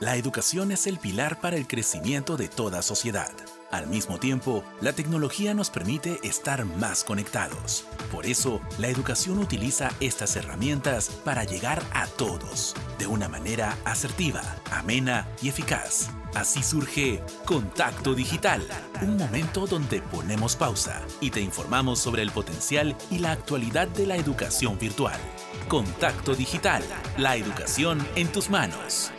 La educación es el pilar para el crecimiento de toda sociedad. Al mismo tiempo, la tecnología nos permite estar más conectados. Por eso, la educación utiliza estas herramientas para llegar a todos, de una manera asertiva, amena y eficaz. Así surge Contacto Digital, un momento donde ponemos pausa y te informamos sobre el potencial y la actualidad de la educación virtual. Contacto Digital, la educación en tus manos.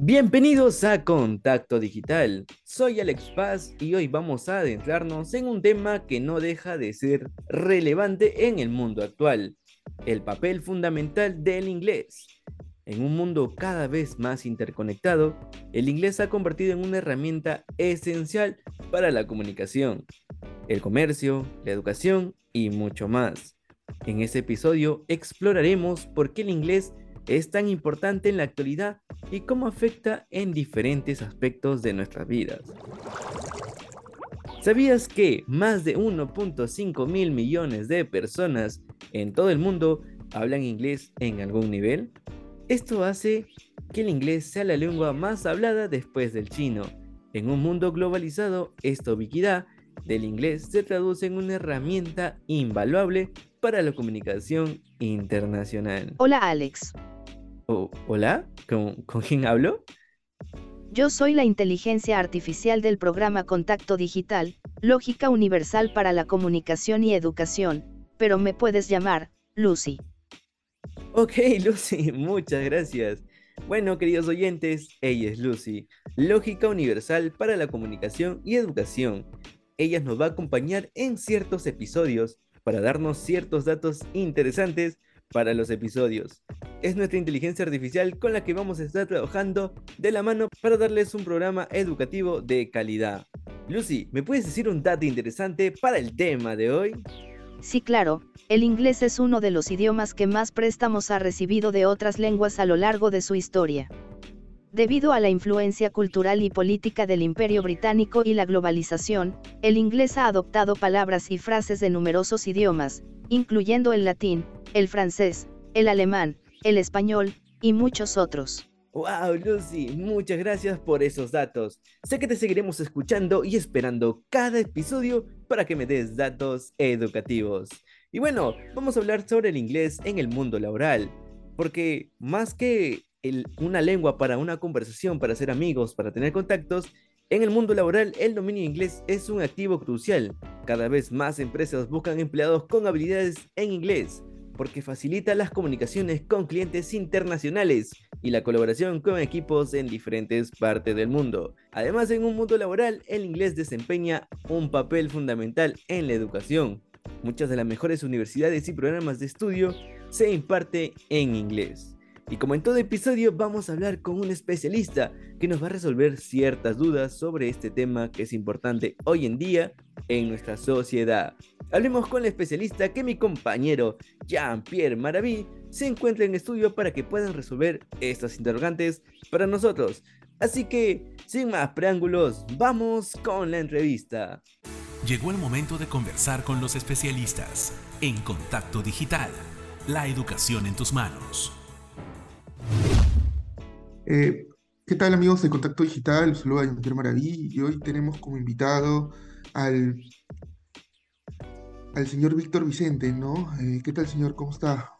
Bienvenidos a Contacto Digital. Soy Alex Paz y hoy vamos a adentrarnos en un tema que no deja de ser relevante en el mundo actual, el papel fundamental del inglés. En un mundo cada vez más interconectado, el inglés se ha convertido en una herramienta esencial para la comunicación, el comercio, la educación y mucho más. En este episodio exploraremos por qué el inglés es tan importante en la actualidad y cómo afecta en diferentes aspectos de nuestras vidas. ¿Sabías que más de 1.5 mil millones de personas en todo el mundo hablan inglés en algún nivel? Esto hace que el inglés sea la lengua más hablada después del chino. En un mundo globalizado, esta ubiquidad del inglés se traduce en una herramienta invaluable para la comunicación internacional. Hola Alex. Oh, ¿Hola? ¿Con, ¿Con quién hablo? Yo soy la inteligencia artificial del programa Contacto Digital, Lógica Universal para la Comunicación y Educación, pero me puedes llamar, Lucy. Ok, Lucy, muchas gracias. Bueno, queridos oyentes, ella es Lucy, Lógica Universal para la Comunicación y Educación. Ella nos va a acompañar en ciertos episodios para darnos ciertos datos interesantes para los episodios. Es nuestra inteligencia artificial con la que vamos a estar trabajando de la mano para darles un programa educativo de calidad. Lucy, ¿me puedes decir un dato interesante para el tema de hoy? Sí, claro, el inglés es uno de los idiomas que más préstamos ha recibido de otras lenguas a lo largo de su historia. Debido a la influencia cultural y política del Imperio Británico y la globalización, el inglés ha adoptado palabras y frases de numerosos idiomas, incluyendo el latín, el francés, el alemán, el español, y muchos otros. ¡Wow, Lucy! Muchas gracias por esos datos. Sé que te seguiremos escuchando y esperando cada episodio para que me des datos educativos. Y bueno, vamos a hablar sobre el inglés en el mundo laboral. Porque más que una lengua para una conversación, para ser amigos, para tener contactos, en el mundo laboral, el dominio inglés es un activo crucial. Cada vez más empresas buscan empleados con habilidades en inglés, porque facilita las comunicaciones con clientes internacionales y la colaboración con equipos en diferentes partes del mundo. Además, en un mundo laboral, el inglés desempeña un papel fundamental en la educación. Muchas de las mejores universidades y programas de estudio se imparte en inglés. Y como en todo episodio vamos a hablar con un especialista que nos va a resolver ciertas dudas sobre este tema que es importante hoy en día en nuestra sociedad. Hablemos con el especialista que mi compañero Jean-Pierre Maraví se encuentra en estudio para que puedan resolver estas interrogantes para nosotros. Así que, sin más preámbulos, vamos con la entrevista. Llegó el momento de conversar con los especialistas en Contacto Digital, la educación en tus manos. Eh, ¿Qué tal amigos de Contacto Digital? Saludos a Jean-Pierre Maraví y hoy tenemos como invitado al, al señor Víctor Vicente, ¿no? Eh, ¿Qué tal señor? ¿Cómo está?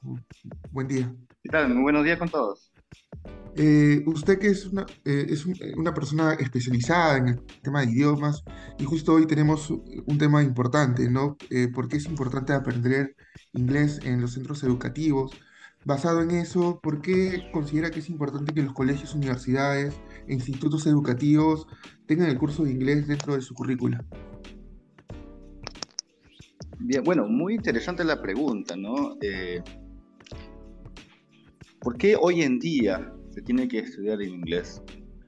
Buen día. ¿Qué tal? Muy buenos días con todos. Eh, usted que es una, es una persona especializada en el tema de idiomas y justo hoy tenemos un tema importante, ¿no? ¿Por qué es importante aprender inglés en los centros educativos? Basado en eso, ¿por qué considera que es importante que los colegios, universidades e institutos educativos tengan el curso de inglés dentro de su currícula? Bien, bueno, muy interesante la pregunta, ¿no? Eh, ¿Por qué hoy en día se tiene que estudiar en inglés?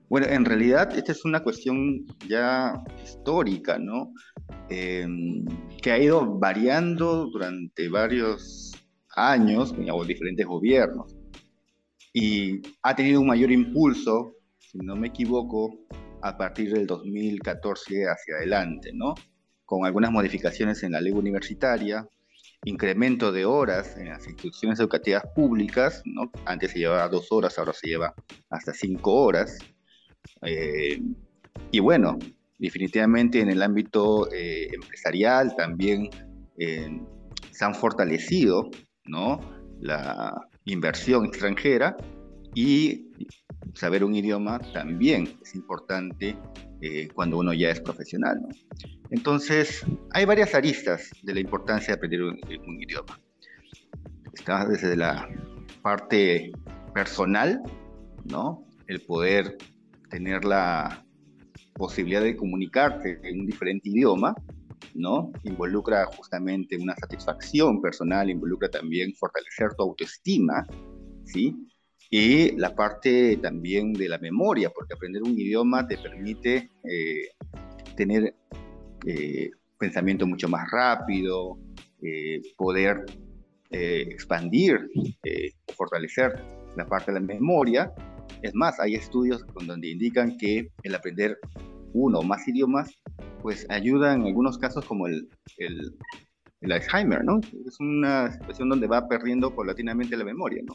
Bueno, en realidad esta es una cuestión ya histórica, ¿no? Eh, que ha ido variando durante varios años, o diferentes gobiernos. Y ha tenido un mayor impulso, si no me equivoco, a partir del 2014 hacia adelante, ¿no? Con algunas modificaciones en la ley universitaria incremento de horas en las instituciones educativas públicas, ¿no? Antes se llevaba dos horas, ahora se lleva hasta cinco horas. Eh, y bueno, definitivamente en el ámbito eh, empresarial también eh, se han fortalecido, ¿no? La inversión extranjera y saber un idioma también es importante cuando uno ya es profesional. Entonces, hay varias aristas de la importancia de aprender un, idioma. Está desde la parte personal, ¿no? El poder tener la posibilidad de comunicarte en un diferente idioma, ¿no? Involucra justamente una satisfacción personal, involucra también fortalecer tu autoestima, ¿sí? Y la parte también de la memoria, porque aprender un idioma te permite eh, tener eh, pensamiento mucho más rápido, eh, poder eh, expandir, fortalecer la parte de la memoria. Es más, hay estudios donde indican que el aprender uno o más idiomas, pues ayuda en algunos casos como el, el, el Alzheimer, ¿no? Es una situación donde va perdiendo paulatinamente la memoria, ¿no?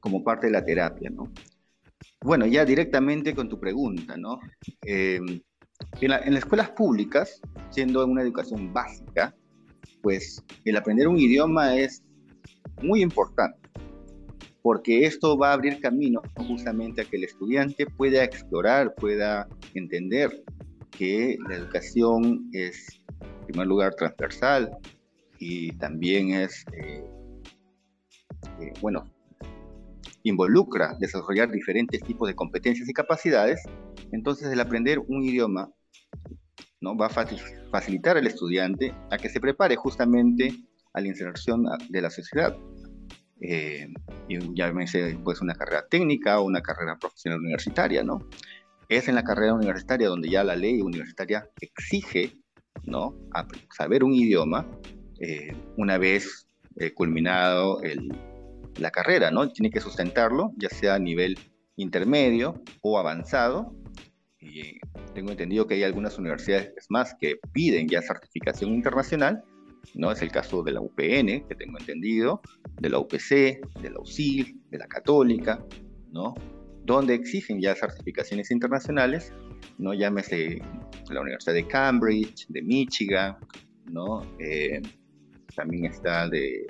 Como parte de la terapia, ¿no? Bueno, ya directamente con tu pregunta, ¿no? En, las escuelas públicas, siendo una educación básica, pues el aprender un idioma es muy importante, porque esto va a abrir camino justamente a que el estudiante pueda explorar, pueda entender que la educación es, en primer lugar, transversal y también es, eh, eh, bueno, involucra desarrollar diferentes tipos de competencias y capacidades, entonces el aprender un idioma ¿no? va a facilitar al estudiante a que se prepare justamente a la inserción de la sociedad. Eh, llámese pues una carrera técnica o una carrera profesional universitaria, ¿no? Es en la carrera universitaria donde ya la ley universitaria exige, ¿no? saber un idioma eh, una vez eh, culminado el, la carrera, ¿no? Tiene que sustentarlo, ya sea a nivel intermedio o avanzado. Y tengo entendido que hay algunas universidades más que piden ya certificación internacional, ¿no? Es el caso de la UPN, que tengo entendido, de la UPC, de la UCIL, de la Católica, ¿no? Donde exigen ya certificaciones internacionales, ¿no? Llámese la Universidad de Cambridge, de Michigan, ¿no? Eh, también está de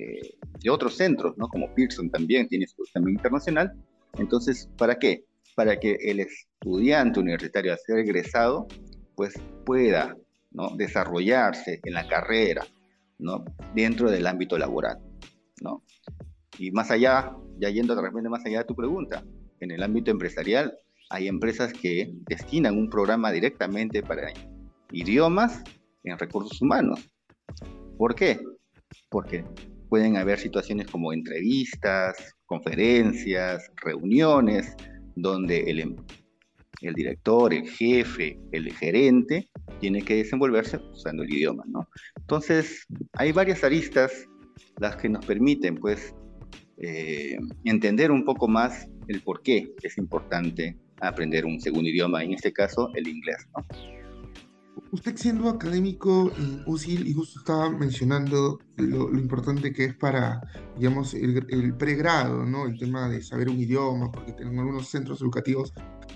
eh, de otros centros, ¿no? Como Pearson también tiene su examen internacional. Entonces, ¿para qué? Para que el estudiante universitario a ser egresado, pues pueda ¿no? desarrollarse en la carrera, ¿no? Dentro del ámbito laboral, ¿no? Y más allá, ya yendo de repente más allá de tu pregunta, en el ámbito empresarial hay empresas que destinan un programa directamente para idiomas en recursos humanos. ¿Por qué? Porque pueden haber situaciones como entrevistas, conferencias, reuniones, donde el, em, el director, el jefe, el gerente tiene que desenvolverse usando el idioma, ¿no? Entonces, hay varias aristas las que nos permiten, pues, eh, entender un poco más el por qué es importante aprender un segundo idioma, en este caso el inglés, ¿no? Usted siendo académico en UCIL y justo estaba mencionando lo, importante que es para, digamos, el, pregrado, ¿no? El tema de saber un idioma, porque en algunos centros educativos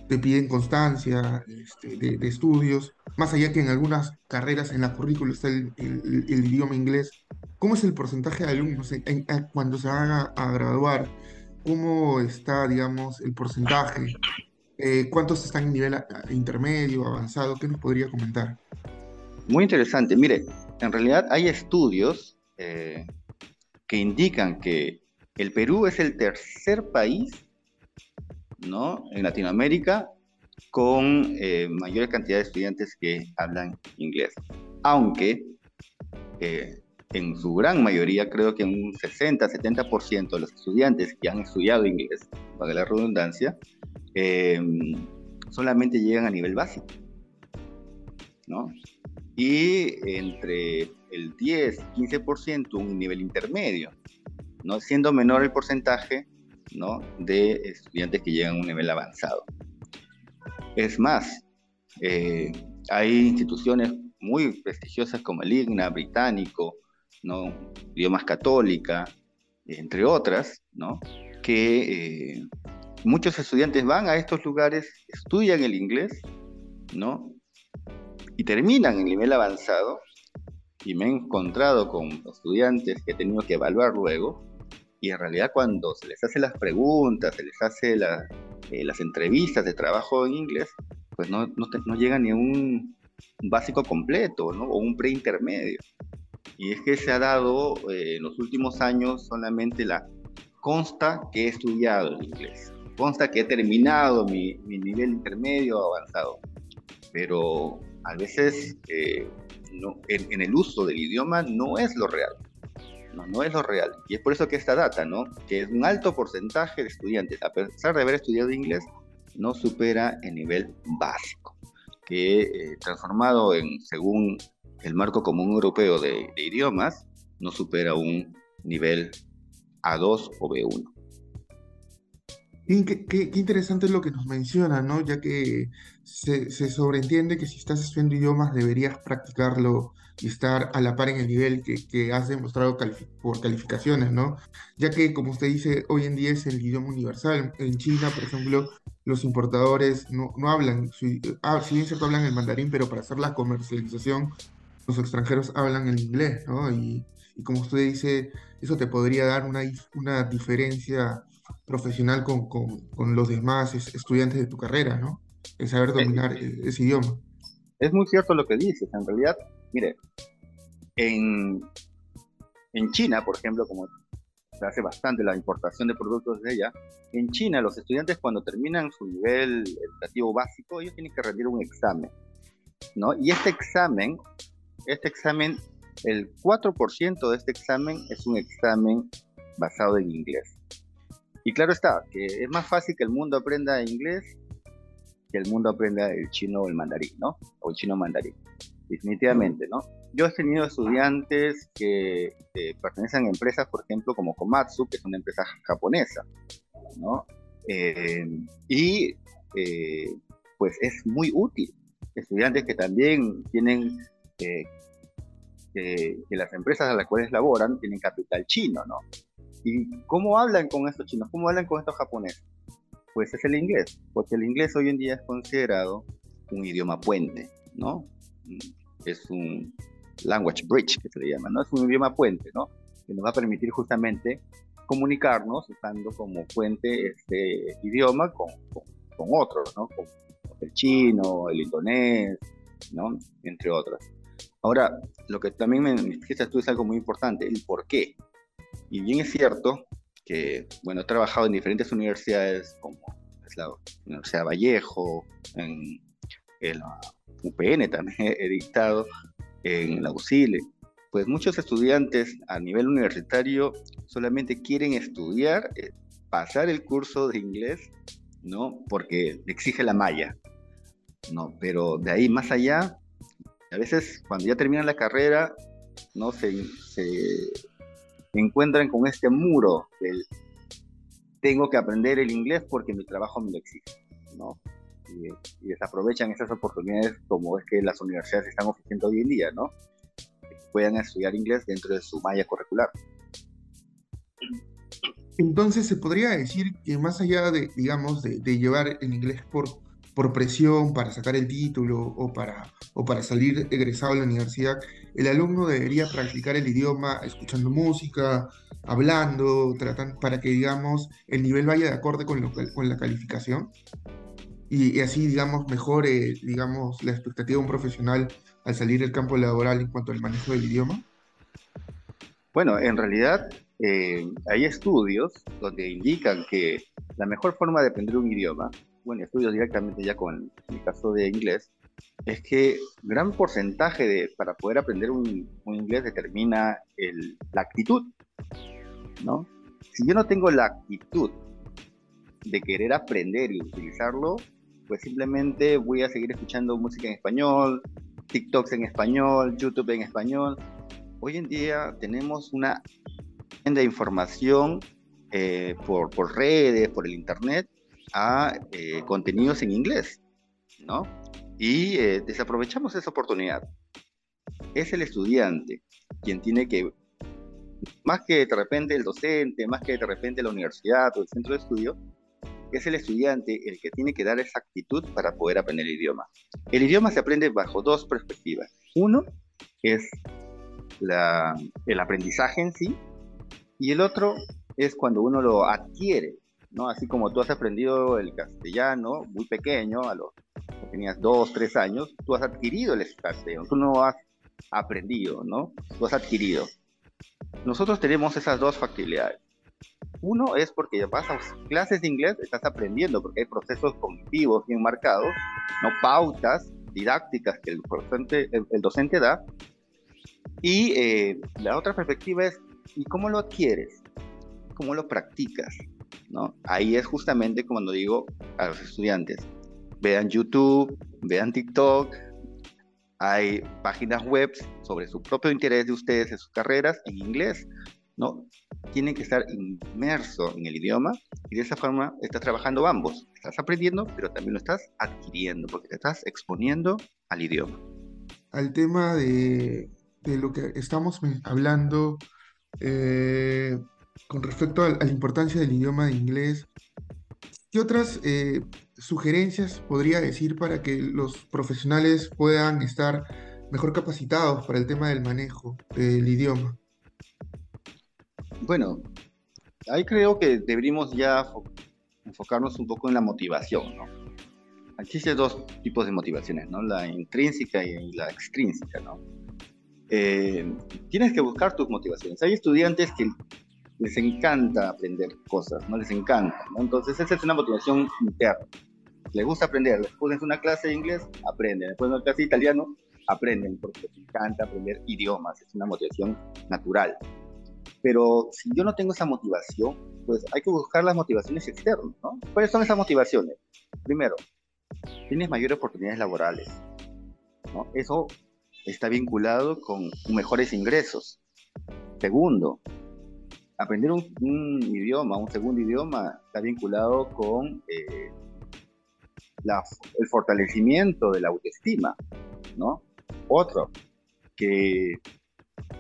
te piden constancia este, de, estudios, más allá que en algunas carreras en la currícula está el, idioma inglés. ¿Cómo es el porcentaje de alumnos cuando se van a graduar? ¿Cómo está, digamos, el porcentaje? Eh, ¿Cuántos están en nivel intermedio, avanzado? ¿Qué nos podría comentar? Muy interesante. Mire, en realidad hay estudios eh, que indican que el Perú es el tercer país ¿no? en Latinoamérica con eh, mayor cantidad de estudiantes que hablan inglés. Aunque en su gran mayoría, creo que un 60-70% de los estudiantes que han estudiado inglés, para la redundancia, Em, solamente llegan a nivel básico, ¿no? Y entre el 10 y 15% un nivel intermedio, ¿no? Siendo menor el porcentaje, ¿no? De estudiantes que llegan a un nivel avanzado. Es más, eh, hay instituciones muy prestigiosas como el IGNA británico, ¿no? Idiomas católica, entre otras, ¿no? Que eh, muchos estudiantes van a estos lugares, estudian el inglés, ¿no? Y terminan en nivel avanzado. Y me he encontrado con estudiantes que he tenido que evaluar luego. Y en realidad cuando se les hace las preguntas, se les hace eh, las entrevistas de trabajo en inglés, pues no, no, no llega ni un básico completo, ¿no? O un preintermedio. Y es que se ha dado eh, en los últimos años solamente la consta que he estudiado el inglés, consta que he terminado mi, mi nivel intermedio avanzado, pero a veces eh, no, en, el uso del idioma no es lo real. No, no es lo real. Y es por eso que esta data, ¿no? Que es un alto porcentaje de estudiantes, a pesar de haber estudiado inglés, no supera el nivel básico, que eh, transformado en, según el marco común europeo de, idiomas no supera un nivel A2 o B1. Qué, qué, interesante es lo que nos menciona, ¿no? Ya que se, sobreentiende que si estás estudiando idiomas deberías practicarlo y estar a la par en el nivel que, has demostrado por calificaciones, ¿no? Ya que, como usted dice, hoy en día es el idioma universal. En China, por ejemplo, los importadores no, no hablan, ah, si bien cierto hablan el mandarín, pero para hacer la comercialización los extranjeros hablan el inglés, ¿no? Y, como usted dice, eso te podría dar una, una diferencia profesional con, con, los demás estudiantes de tu carrera, ¿no? El saber dominar ese idioma. Es muy cierto lo que dices. En realidad, mire, en, en China, por ejemplo, como se hace bastante la importación de productos de ella, en China los estudiantes cuando terminan su nivel educativo básico, ellos tienen que rendir un examen, ¿no? Y este examen este examen, el 4% de este examen es un examen basado en inglés. Y claro está, que es más fácil que el mundo aprenda inglés que el mundo aprenda el chino o el mandarín, ¿no? O el chino mandarín. Definitivamente, ¿no? Yo he tenido estudiantes que pertenecen a empresas, por ejemplo, como Komatsu, que es una empresa japonesa, ¿no? Eh, y eh, pues es muy útil. Estudiantes que también tienen que, las empresas a las cuales laboran tienen capital chino, ¿no? ¿Y cómo hablan con estos chinos? ¿Cómo hablan con estos japoneses? Pues es el inglés, porque el inglés hoy en día es considerado un idioma puente, ¿no? Es un language bridge, que se le llama, ¿no? Es un idioma puente, ¿no? Que nos va a permitir justamente comunicarnos usando como puente este idioma con, con, otros, ¿no? Con el chino, el indonés, ¿no? Entre otros. Ahora, lo que también me dijiste tú es algo muy importante, el por qué. Y bien es cierto que, bueno, he trabajado en diferentes universidades, como es la Universidad Vallejo, en, la UPN también he dictado, en la UCILE. Pues muchos estudiantes a nivel universitario solamente quieren estudiar, eh, pasar el curso de inglés, ¿no? Porque exige la malla, ¿no? Pero de ahí más allá, a veces cuando ya terminan la carrera, ¿no? Se, se encuentran con este muro del tengo que aprender el inglés porque mi trabajo me lo exige, ¿no? Y, desaprovechan esas oportunidades como es que las universidades están ofreciendo hoy en día, ¿no? Que puedan estudiar inglés dentro de su malla curricular. Entonces se podría decir que más allá de, digamos, de, de llevar el inglés por por presión para sacar el título o para, o para salir egresado a la universidad, el alumno debería practicar el idioma escuchando música, hablando, tratando, para que, digamos, el nivel vaya de acorde con, lo, con la calificación y, así, digamos, mejore, digamos, la expectativa de un profesional al salir del campo laboral en cuanto al manejo del idioma? Bueno, en realidad eh, hay estudios donde indican que la mejor forma de aprender un idioma bueno, estudio directamente ya con el caso de inglés, es que gran porcentaje de, para poder aprender un, inglés determina el, la actitud, ¿no? Si yo no tengo la actitud de querer aprender y utilizarlo, pues simplemente voy a seguir escuchando música en español, TikToks en español, YouTube en español. Hoy en día tenemos una de información eh, por, por redes, por el internet, a eh, contenidos en inglés, ¿no? Y eh, desaprovechamos esa oportunidad. Es el estudiante quien tiene que más que de repente el docente, más que de repente la universidad o el centro de estudio, es el estudiante el que tiene que dar esa actitud para poder aprender el idioma. El idioma se aprende bajo dos perspectivas. Uno es el aprendizaje en sí y el otro es cuando uno lo adquiere, ¿no? Así como tú has aprendido el castellano muy pequeño, a los tenías dos, tres años, tú has adquirido el castellano, tú no has aprendido, ¿no? Tú has adquirido. Nosotros tenemos esas dos factibilidades. Uno es porque vas a clases de inglés, estás aprendiendo, porque hay procesos cognitivos bien marcados, no pautas didácticas que el docente, el, docente da. Y eh, la otra perspectiva es, ¿y cómo lo adquieres? ¿Cómo lo practicas? ¿No? Ahí es justamente cuando digo a los estudiantes, vean YouTube, vean TikTok, hay páginas web sobre su propio interés de ustedes en sus carreras en inglés, ¿no? Tienen que estar inmerso en el idioma y de esa forma estás trabajando ambos. Estás aprendiendo, pero también lo estás adquiriendo porque te estás exponiendo al idioma. Al tema de, de lo que estamos hablando eh, con respecto a, la importancia del idioma de inglés, ¿qué otras eh, sugerencias podría decir para que los profesionales puedan estar mejor capacitados para el tema del manejo del idioma? Bueno, ahí creo que deberíamos ya enfocarnos un poco en la motivación, ¿no? Existen dos tipos de motivaciones, ¿no? La intrínseca y la extrínseca, ¿no? Eh, tienes que buscar tus motivaciones. Hay estudiantes que les encanta aprender cosas, ¿no? Les encanta, ¿no? Entonces esa es una motivación interna. Les gusta aprender. Después de una clase de inglés, aprenden. Después de una clase de italiano, aprenden porque les encanta aprender idiomas. Es una motivación natural. Pero si yo no tengo esa motivación, pues hay que buscar las motivaciones externas, ¿no? ¿Cuáles son esas motivaciones? Primero, tienes mayores oportunidades laborales, ¿no? Eso está vinculado con mejores ingresos. Segundo, aprender un, idioma, un segundo idioma, está vinculado con eh, el fortalecimiento de la autoestima, ¿no? Otro, que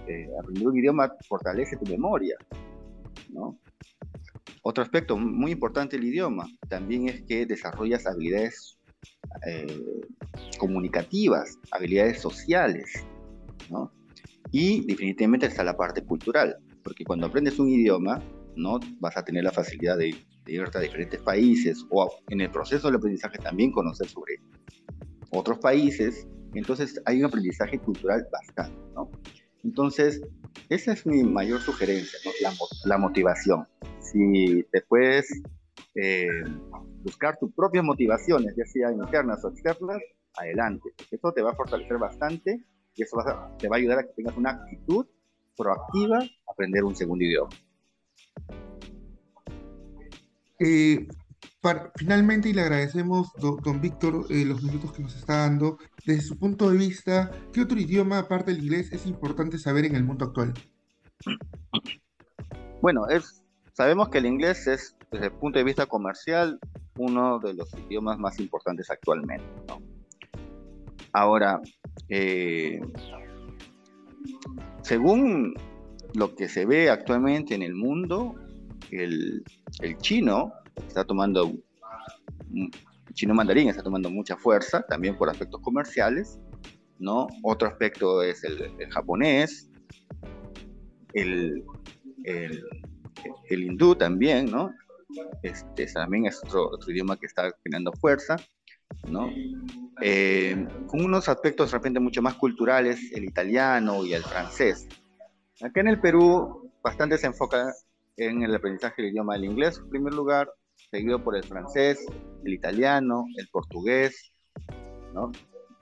eh, aprender un idioma fortalece tu memoria, ¿no? Otro aspecto muy importante del idioma también es que desarrollas habilidades eh, comunicativas, habilidades sociales, ¿no? Y definitivamente está la parte cultural porque cuando aprendes un idioma, ¿no? Vas a tener la facilidad de, irte a diferentes países o en el proceso del aprendizaje también conocer sobre otros países. Entonces hay un aprendizaje cultural bastante, ¿no? Entonces, esa es mi mayor sugerencia, ¿no? la, motivación. Si te puedes eh, buscar tus propias motivaciones, ya sea internas o externas, adelante. Eso te va a fortalecer bastante y eso te va a ayudar a que tengas una actitud proactiva aprender un segundo idioma. Eh, finalmente, y le agradecemos, don, Víctor, eh, los minutos que nos está dando. Desde su punto de vista, ¿qué otro idioma, aparte del inglés, es importante saber en el mundo actual? Bueno, es, sabemos que el inglés es, desde el punto de vista comercial, uno de los idiomas más importantes actualmente. Ahora, eh, según lo que se ve actualmente en el mundo, el, chino está tomando, el chino mandarín está tomando mucha fuerza, también por aspectos comerciales, ¿no? Otro aspecto es el, japonés, el, el, hindú también, ¿no? Este también es otro, otro idioma que está ganando fuerza, ¿no? Eh, con unos aspectos de repente mucho más culturales, el italiano y el francés. Acá en el Perú bastante se enfoca en el aprendizaje del idioma del inglés, en primer lugar, seguido por el francés, el italiano, el portugués, ¿no?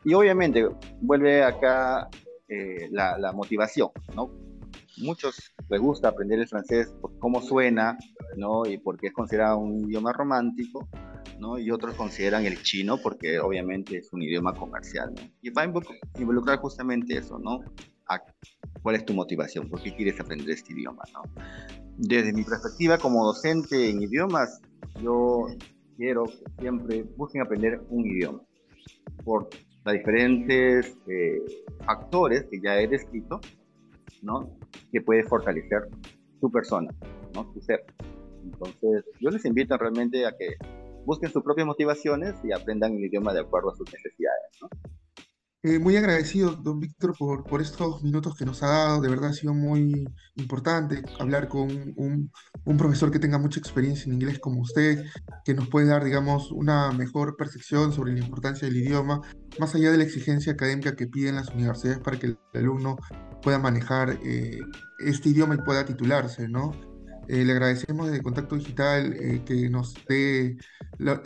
Y obviamente vuelve acá eh, la, la, motivación, ¿no? Muchos les gusta aprender el francés por cómo suena, ¿no? Y porque es considerado un idioma romántico, y otros consideran el chino porque obviamente es un idioma comercial, Y va a involucrar justamente eso, ¿no? ¿Cuál es tu motivación? ¿Por qué quieres aprender este idioma, no? Desde mi perspectiva como docente en idiomas, yo quiero que siempre busquen aprender un idioma por los diferentes eh, factores que ya he descrito, ¿no? que puede fortalecer su persona, ¿no? su ser. Entonces, yo les invito realmente a que busquen sus propias motivaciones y aprendan el idioma de acuerdo a sus necesidades. ¿no? Eh, muy agradecido, don Víctor, por, por estos minutos que nos ha dado. De verdad ha sido muy importante hablar con un, un, profesor que tenga mucha experiencia en inglés como usted, que nos puede dar, digamos, una mejor percepción sobre la importancia del idioma, más allá de la exigencia académica que piden las universidades para que el alumno pueda manejar eh, este idioma y pueda titularse, ¿no? Eh, le agradecemos de Contacto Digital eh, que nos dé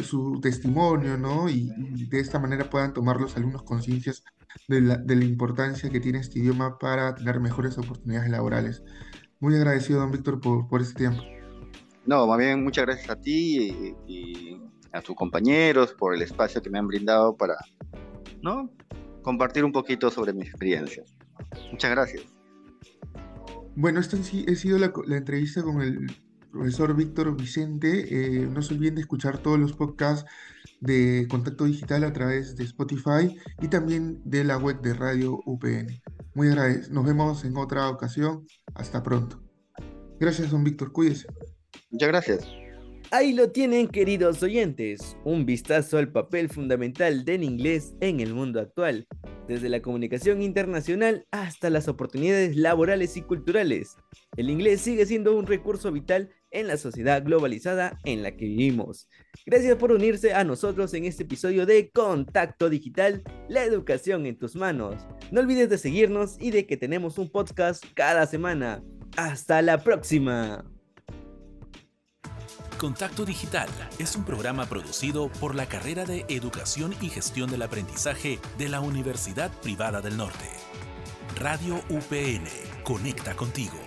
su testimonio, ¿no? Y, de esta manera puedan tomar los alumnos conciencias de la, de la, importancia que tiene este idioma para tener mejores oportunidades laborales. Muy agradecido, don Víctor, por, por este tiempo. No, más bien muchas gracias a ti y, y a tus compañeros por el espacio que me han brindado para, ¿no? Compartir un poquito sobre mis experiencias. Muchas gracias. Bueno, esta ha sido la, la, entrevista con el profesor Víctor Vicente. Eh, no se olviden de escuchar todos los podcasts de Contacto Digital a través de Spotify y también de la web de Radio UPN. Muy agradecido. Nos vemos en otra ocasión. Hasta pronto. Gracias, don Víctor. Cuídese. Muchas gracias. Ahí lo tienen, queridos oyentes, un vistazo al papel fundamental del inglés en el mundo actual, desde la comunicación internacional hasta las oportunidades laborales y culturales. El inglés sigue siendo un recurso vital en la sociedad globalizada en la que vivimos. Gracias por unirse a nosotros en este episodio de Contacto Digital, la educación en tus manos. No olvides de seguirnos y de que tenemos un podcast cada semana. Hasta la próxima. Contacto Digital es un programa producido por la carrera de Educación y Gestión del Aprendizaje de la Universidad Privada del Norte. Radio UPN, conecta contigo.